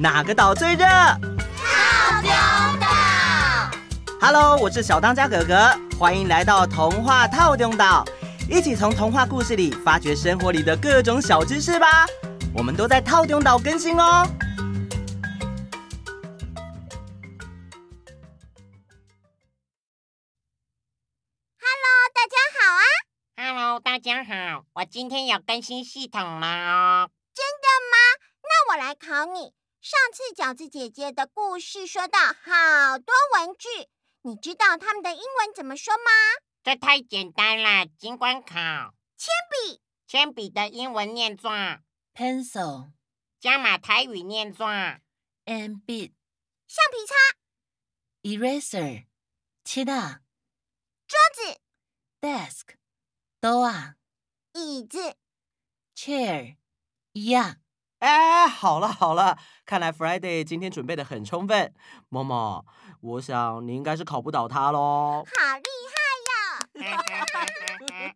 哪个岛最热？套丢岛。Hello，我是小当家哥哥，欢迎来到童话套丢岛，一起从童话故事里发掘生活里的各种小知识吧。我们都在套丢岛更新哦。大家好，我今天有更新系统吗？真的吗？那我来考你。上次饺子姐姐的故事说到好多文具，你知道它们的英文怎么说吗？这太简单了，尽管考。铅笔，铅笔的英文念作 pencil，加马台语念作 m b。橡皮擦，eraser，切的。桌子，desk。都啊，椅子，chair，一样。哎，好了好了，看来 Friday 今天准备的很充分。默默，我想你应该是考不倒他喽。好厉害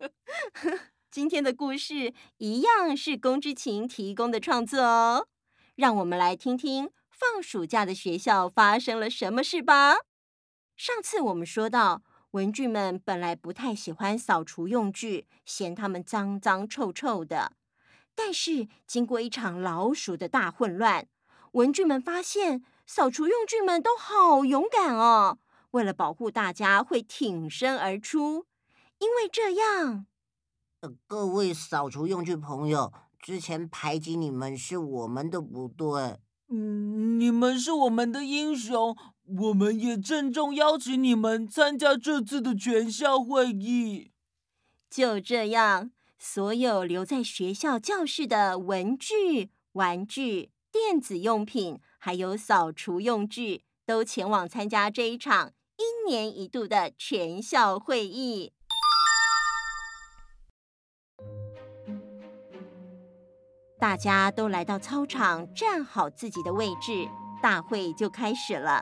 呀！今天的故事一样是龚之晴提供的创作哦。让我们来听听放暑假的学校发生了什么事吧。上次我们说到。文具们本来不太喜欢扫除用具，嫌它们脏脏臭臭的。但是经过一场老鼠的大混乱，文具们发现扫除用具们都好勇敢哦！为了保护大家，会挺身而出。因为这样，呃，各位扫除用具朋友，之前排挤你们是我们的不对。嗯，你们是我们的英雄。我们也郑重邀请你们参加这次的全校会议。就这样，所有留在学校教室的文具、玩具、电子用品，还有扫除用具，都前往参加这一场一年一度的全校会议。大家都来到操场，站好自己的位置，大会就开始了。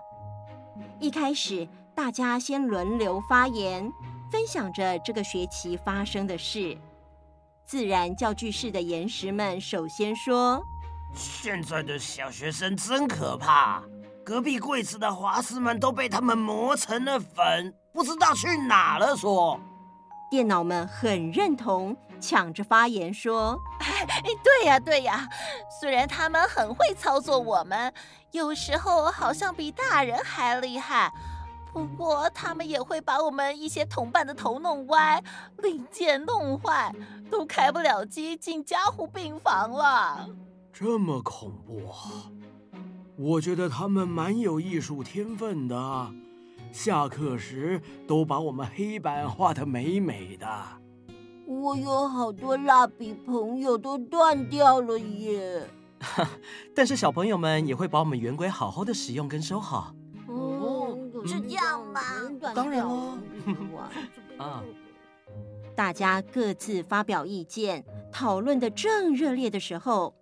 一开始，大家先轮流发言，分享着这个学期发生的事。自然教具室的岩石们首先说：“现在的小学生真可怕，隔壁柜子的华师们都被他们磨成了粉，不知道去哪了。”说。电脑们很认同，抢着发言说：“哎，对呀，对呀，虽然他们很会操作我们，有时候好像比大人还厉害，不过他们也会把我们一些同伴的头弄歪，零件弄坏，都开不了机，进加护病房了。这么恐怖啊！我觉得他们蛮有艺术天分的。”下课时都把我们黑板画得美美的。我有好多蜡笔，朋友都断掉了耶。但是小朋友们也会把我们圆规好好的使用跟收好。哦，是这样吗？当然了。啊！大家各自发表意见，讨论的正热烈的时候，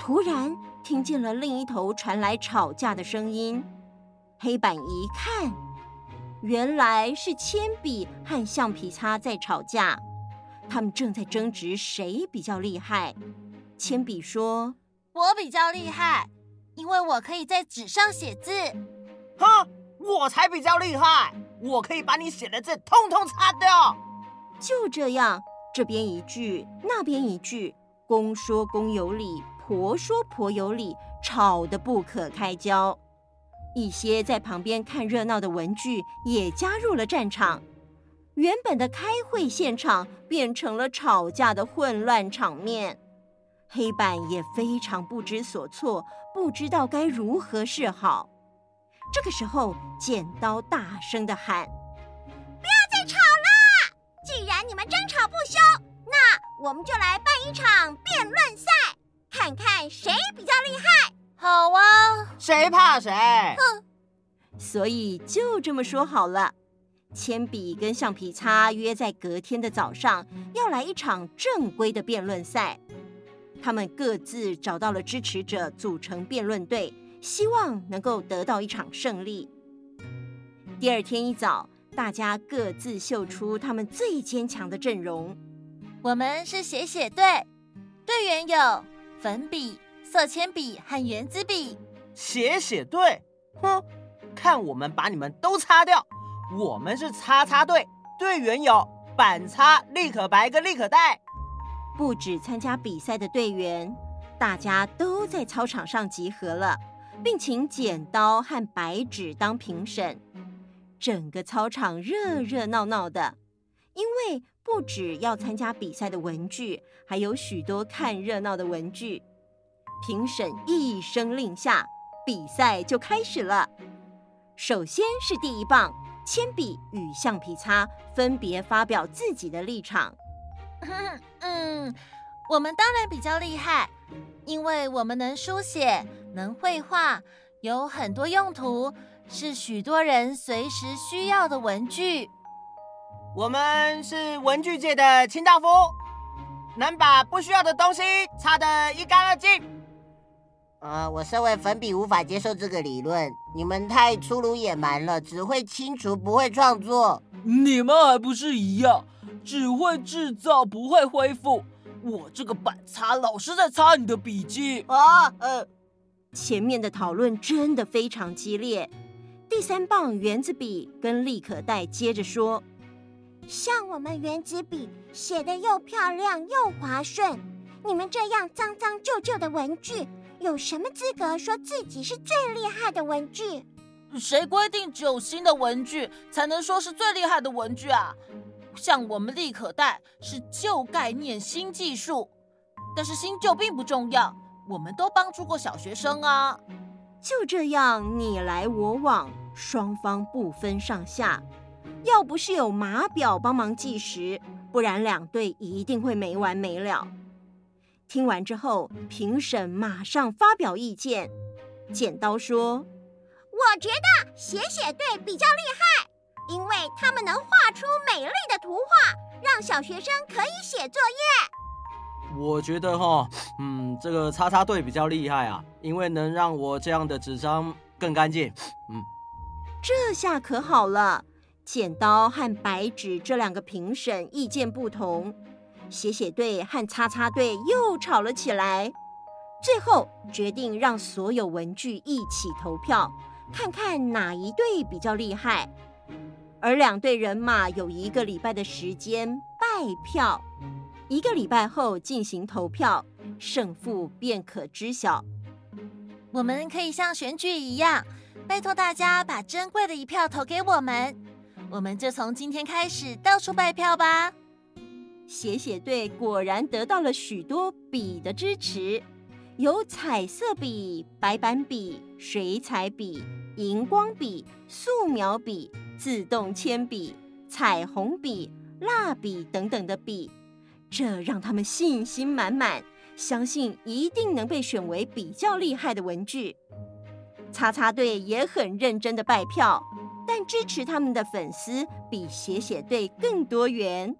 突然听见了另一头传来吵架的声音。黑板一看。原来是铅笔和橡皮擦在吵架，他们正在争执谁比较厉害。铅笔说：“我比较厉害，因为我可以在纸上写字。”“哼，我才比较厉害，我可以把你写的字通通擦掉。”就这样，这边一句，那边一句，公说公有理，婆说婆有理，吵得不可开交。一些在旁边看热闹的文具也加入了战场，原本的开会现场变成了吵架的混乱场面。黑板也非常不知所措，不知道该如何是好。这个时候，剪刀大声的喊：“不要再吵了！既然你们争吵不休，那我们就来办一场辩论赛，看看谁比较厉害。”好啊，谁怕谁？哼！所以就这么说好了。铅笔跟橡皮擦约在隔天的早上，要来一场正规的辩论赛。他们各自找到了支持者，组成辩论队，希望能够得到一场胜利。第二天一早，大家各自秀出他们最坚强的阵容。我们是写写队，队员有粉笔。色铅笔和圆珠笔，写写队，哼，看我们把你们都擦掉！我们是擦擦队，队员有板擦、立可白跟立可带。不止参加比赛的队员，大家都在操场上集合了，并请剪刀和白纸当评审。整个操场热热闹闹的，因为不止要参加比赛的文具，还有许多看热闹的文具。评审一声令下，比赛就开始了。首先是第一棒，铅笔与橡皮擦分别发表自己的立场。嗯，我们当然比较厉害，因为我们能书写，能绘画，有很多用途，是许多人随时需要的文具。我们是文具界的清道夫，能把不需要的东西擦得一干二净。呃，我身为粉笔无法接受这个理论，你们太粗鲁野蛮了，只会清除不会创作。你们还不是一样，只会制造不会恢复。我这个板擦老是在擦你的笔记啊！呃，前面的讨论真的非常激烈。第三棒原子笔跟立可带接着说：“像我们原子笔写的又漂亮又滑顺，你们这样脏脏旧旧的文具。”有什么资格说自己是最厉害的文具？谁规定只有新的文具才能说是最厉害的文具啊？像我们立可带是旧概念新技术，但是新旧并不重要，我们都帮助过小学生啊。就这样你来我往，双方不分上下。要不是有码表帮忙计时，不然两队一定会没完没了。听完之后，评审马上发表意见。剪刀说：“我觉得写写队比较厉害，因为他们能画出美丽的图画，让小学生可以写作业。”我觉得哈，嗯，这个擦擦队比较厉害啊，因为能让我这样的纸张更干净。嗯，这下可好了，剪刀和白纸这两个评审意见不同。写写队和擦擦队又吵了起来，最后决定让所有文具一起投票，看看哪一队比较厉害。而两队人马有一个礼拜的时间拜票，一个礼拜后进行投票，胜负便可知晓。我们可以像选举一样，拜托大家把珍贵的一票投给我们，我们就从今天开始到处拜票吧。写写队果然得到了许多笔的支持，有彩色笔、白板笔、水彩笔、荧光笔、素描笔、自动铅笔、彩虹笔、蜡笔等等的笔，这让他们信心满满，相信一定能被选为比较厉害的文具。擦擦队也很认真的拜票，但支持他们的粉丝比写写队更多元。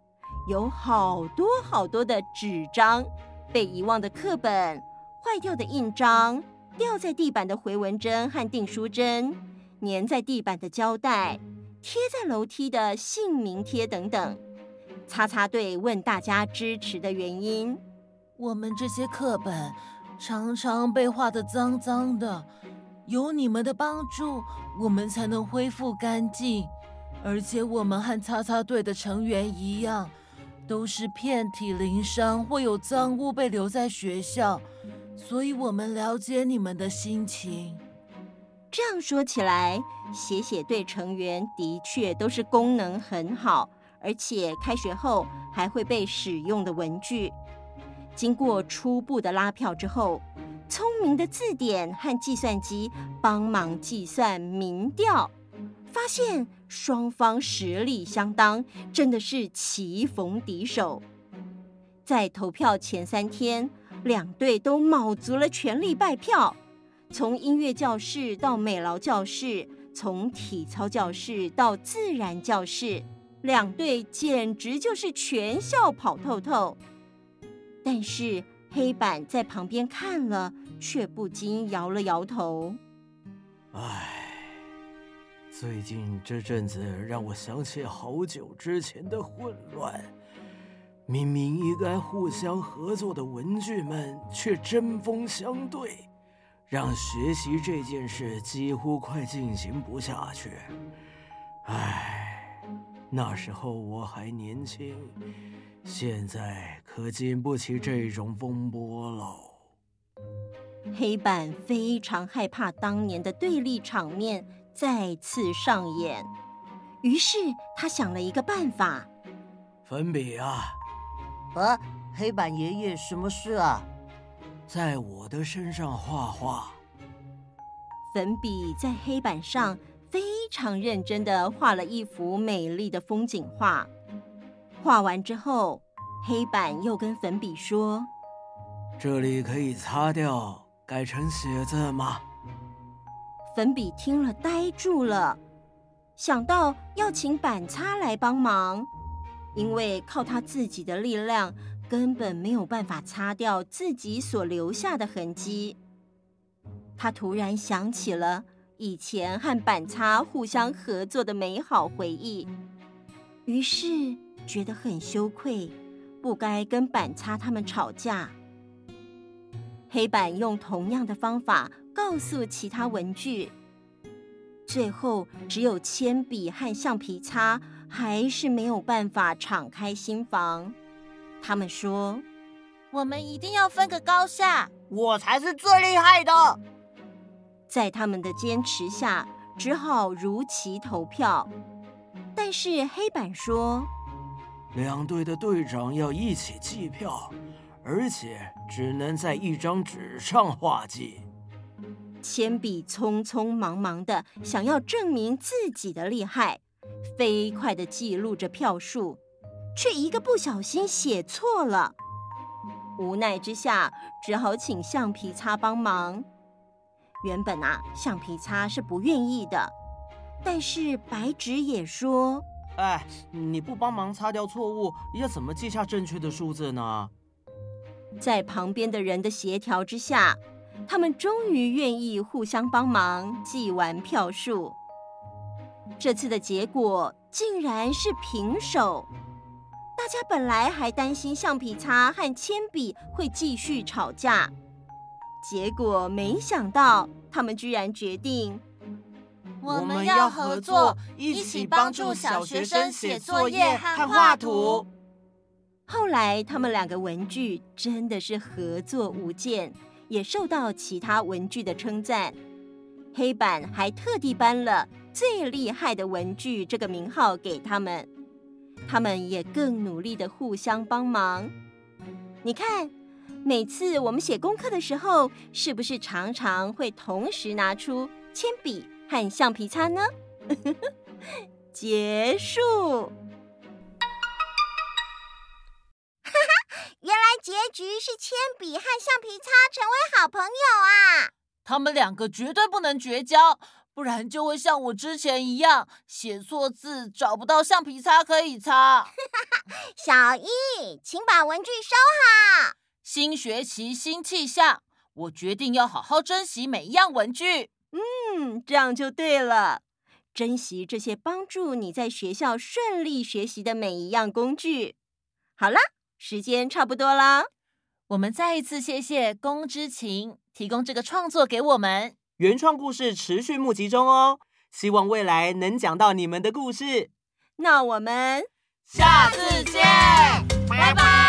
有好多好多的纸张，被遗忘的课本，坏掉的印章，掉在地板的回纹针和订书针，粘在地板的胶带，贴在楼梯的姓名贴等等。擦擦队问大家支持的原因：我们这些课本常常被画的脏脏的，有你们的帮助，我们才能恢复干净。而且我们和擦擦队的成员一样。都是遍体鳞伤会有脏物被留在学校，所以我们了解你们的心情。这样说起来，写写队成员的确都是功能很好，而且开学后还会被使用的文具。经过初步的拉票之后，聪明的字典和计算机帮忙计算民调。发现双方实力相当，真的是棋逢敌手。在投票前三天，两队都卯足了全力拜票，从音乐教室到美劳教室，从体操教室到自然教室，两队简直就是全校跑透透。但是黑板在旁边看了，却不禁摇了摇头。唉。最近这阵子让我想起好久之前的混乱，明明应该互相合作的文具们却针锋相对，让学习这件事几乎快进行不下去。唉，那时候我还年轻，现在可经不起这种风波喽。黑板非常害怕当年的对立场面再次上演，于是他想了一个办法。粉笔啊，啊，黑板爷爷，什么事啊？在我的身上画画。粉笔在黑板上非常认真的画了一幅美丽的风景画。画完之后，黑板又跟粉笔说：“这里可以擦掉，改成写字吗？”粉笔听了呆住了，想到要请板擦来帮忙，因为靠他自己的力量。根本没有办法擦掉自己所留下的痕迹。他突然想起了以前和板擦互相合作的美好回忆，于是觉得很羞愧，不该跟板擦他们吵架。黑板用同样的方法告诉其他文具，最后只有铅笔和橡皮擦还是没有办法敞开心房。他们说：“我们一定要分个高下，我才是最厉害的。”在他们的坚持下，只好如期投票。但是黑板说：“两队的队长要一起计票，而且只能在一张纸上画记。”铅笔匆匆忙忙的想要证明自己的厉害，飞快的记录着票数。却一个不小心写错了，无奈之下，只好请橡皮擦帮忙。原本啊，橡皮擦是不愿意的，但是白纸也说：“哎，你不帮忙擦掉错误，要怎么记下正确的数字呢？”在旁边的人的协调之下，他们终于愿意互相帮忙记完票数。这次的结果竟然是平手。大家本来还担心橡皮擦和铅笔会继续吵架，结果没想到他们居然决定，我们要合作，一起帮助小学生写作业和画图。后来他们两个文具真的是合作无间，也受到其他文具的称赞。黑板还特地颁了“最厉害的文具”这个名号给他们。他们也更努力的互相帮忙。你看，每次我们写功课的时候，是不是常常会同时拿出铅笔和橡皮擦呢？结束。哈哈，原来结局是铅笔和橡皮擦成为好朋友啊！他们两个绝对不能绝交。不然就会像我之前一样写错字，找不到橡皮擦可以擦。小易，请把文具收好。新学期新气象，我决定要好好珍惜每一样文具。嗯，这样就对了。珍惜这些帮助你在学校顺利学习的每一样工具。好啦，时间差不多啦。我们再一次谢谢龚之晴提供这个创作给我们。原创故事持续募集中哦，希望未来能讲到你们的故事。那我们下次见，拜拜。